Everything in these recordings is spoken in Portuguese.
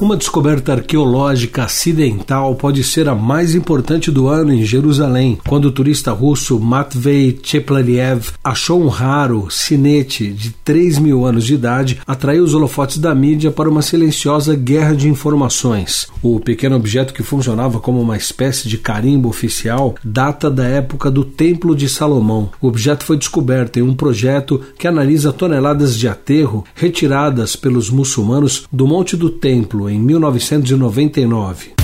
Uma descoberta arqueológica acidental pode ser a mais importante do ano em Jerusalém, quando o turista russo Matvei Cheplaliev achou um raro sinete de 3 mil anos de idade, atraiu os holofotes da mídia para uma silenciosa guerra de informações. O pequeno objeto que funcionava como uma espécie de carimbo oficial data da época do Templo de Salomão. O objeto foi descoberto em um projeto que analisa toneladas de aterro retiradas pelos muçulmanos do Monte do Templo em 1999.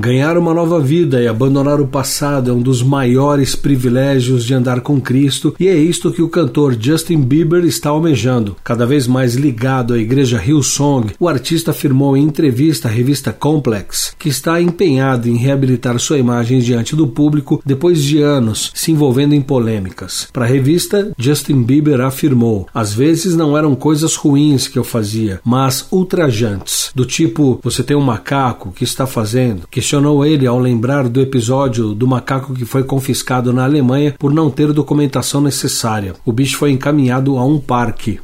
Ganhar uma nova vida e abandonar o passado é um dos maiores privilégios de andar com Cristo, e é isto que o cantor Justin Bieber está almejando. Cada vez mais ligado à igreja Hillsong, o artista afirmou em entrevista à revista Complex que está empenhado em reabilitar sua imagem diante do público depois de anos se envolvendo em polêmicas. Para a revista, Justin Bieber afirmou: Às vezes não eram coisas ruins que eu fazia, mas ultrajantes, do tipo você tem um macaco que está fazendo, que questionou ele ao lembrar do episódio do macaco que foi confiscado na Alemanha por não ter documentação necessária. O bicho foi encaminhado a um parque.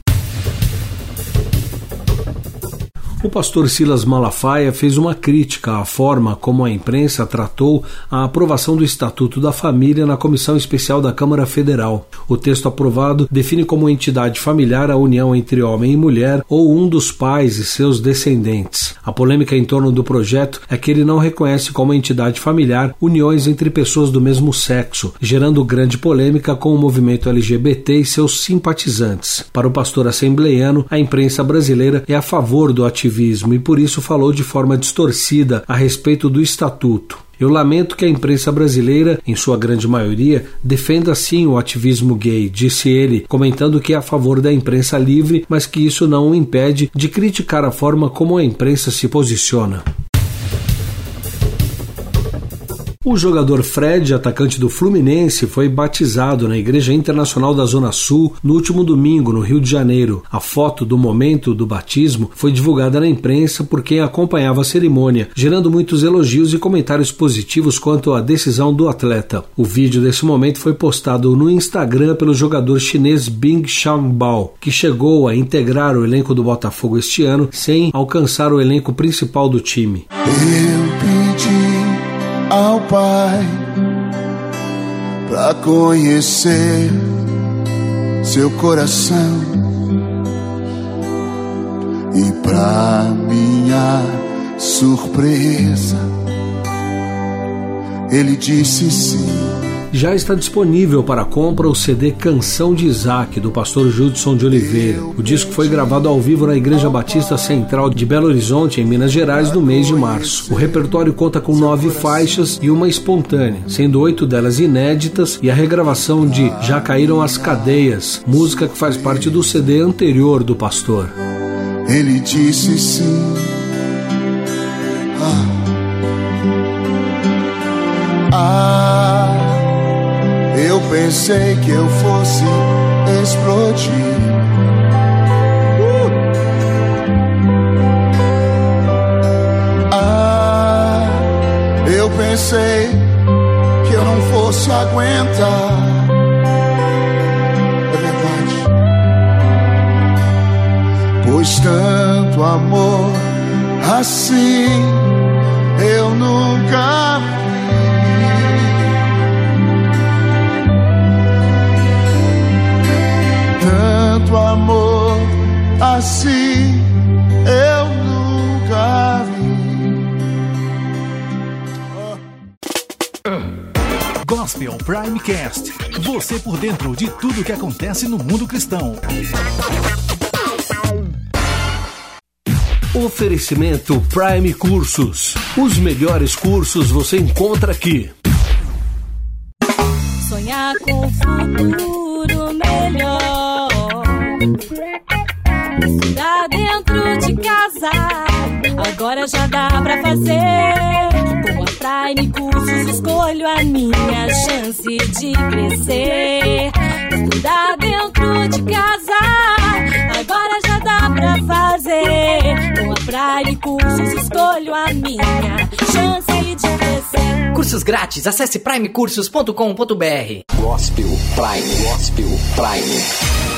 O pastor Silas Malafaia fez uma crítica à forma como a imprensa tratou a aprovação do Estatuto da Família na Comissão Especial da Câmara Federal. O texto aprovado define como entidade familiar a união entre homem e mulher ou um dos pais e seus descendentes. A polêmica em torno do projeto é que ele não reconhece como entidade familiar uniões entre pessoas do mesmo sexo, gerando grande polêmica com o movimento LGBT e seus simpatizantes. Para o pastor assembleiano, a imprensa brasileira é a favor do ativismo e por isso falou de forma distorcida a respeito do estatuto. Eu lamento que a imprensa brasileira, em sua grande maioria, defenda sim o ativismo gay, disse ele, comentando que é a favor da imprensa livre, mas que isso não o impede de criticar a forma como a imprensa se posiciona. O jogador Fred, atacante do Fluminense, foi batizado na Igreja Internacional da Zona Sul no último domingo, no Rio de Janeiro. A foto do momento do batismo foi divulgada na imprensa por quem acompanhava a cerimônia, gerando muitos elogios e comentários positivos quanto à decisão do atleta. O vídeo desse momento foi postado no Instagram pelo jogador chinês Bing Xiaobao, que chegou a integrar o elenco do Botafogo este ano sem alcançar o elenco principal do time. Eu pedi ao Pai para conhecer seu coração e para minha surpresa ele disse sim já está disponível para compra o CD Canção de Isaac, do pastor Judson de Oliveira. O disco foi gravado ao vivo na Igreja Batista Central de Belo Horizonte, em Minas Gerais, no mês de março. O repertório conta com nove faixas e uma espontânea, sendo oito delas inéditas, e a regravação de Já Caíram as Cadeias, música que faz parte do CD anterior do pastor. Ele disse sim. Ah. Pensei que eu fosse explodir. Uh! Ah, eu pensei que eu não fosse aguentar. É verdade. Pois tanto amor assim eu nunca assim eu nunca vi. Gospel Primecast. Você por dentro de tudo que acontece no mundo cristão. Oferecimento Prime Cursos. Os melhores cursos você encontra aqui. Sonhar com o futuro melhor. Tá dentro de casa, agora já dá pra fazer. Com a Prime Cursos escolho a minha chance de crescer. Estudar dentro dentro de casa. Agora já dá pra fazer. Com a Prime Cursos, escolho a minha chance de crescer. Cursos grátis, acesse primecursos.com.br. Gospel Prime, Gospel Prime.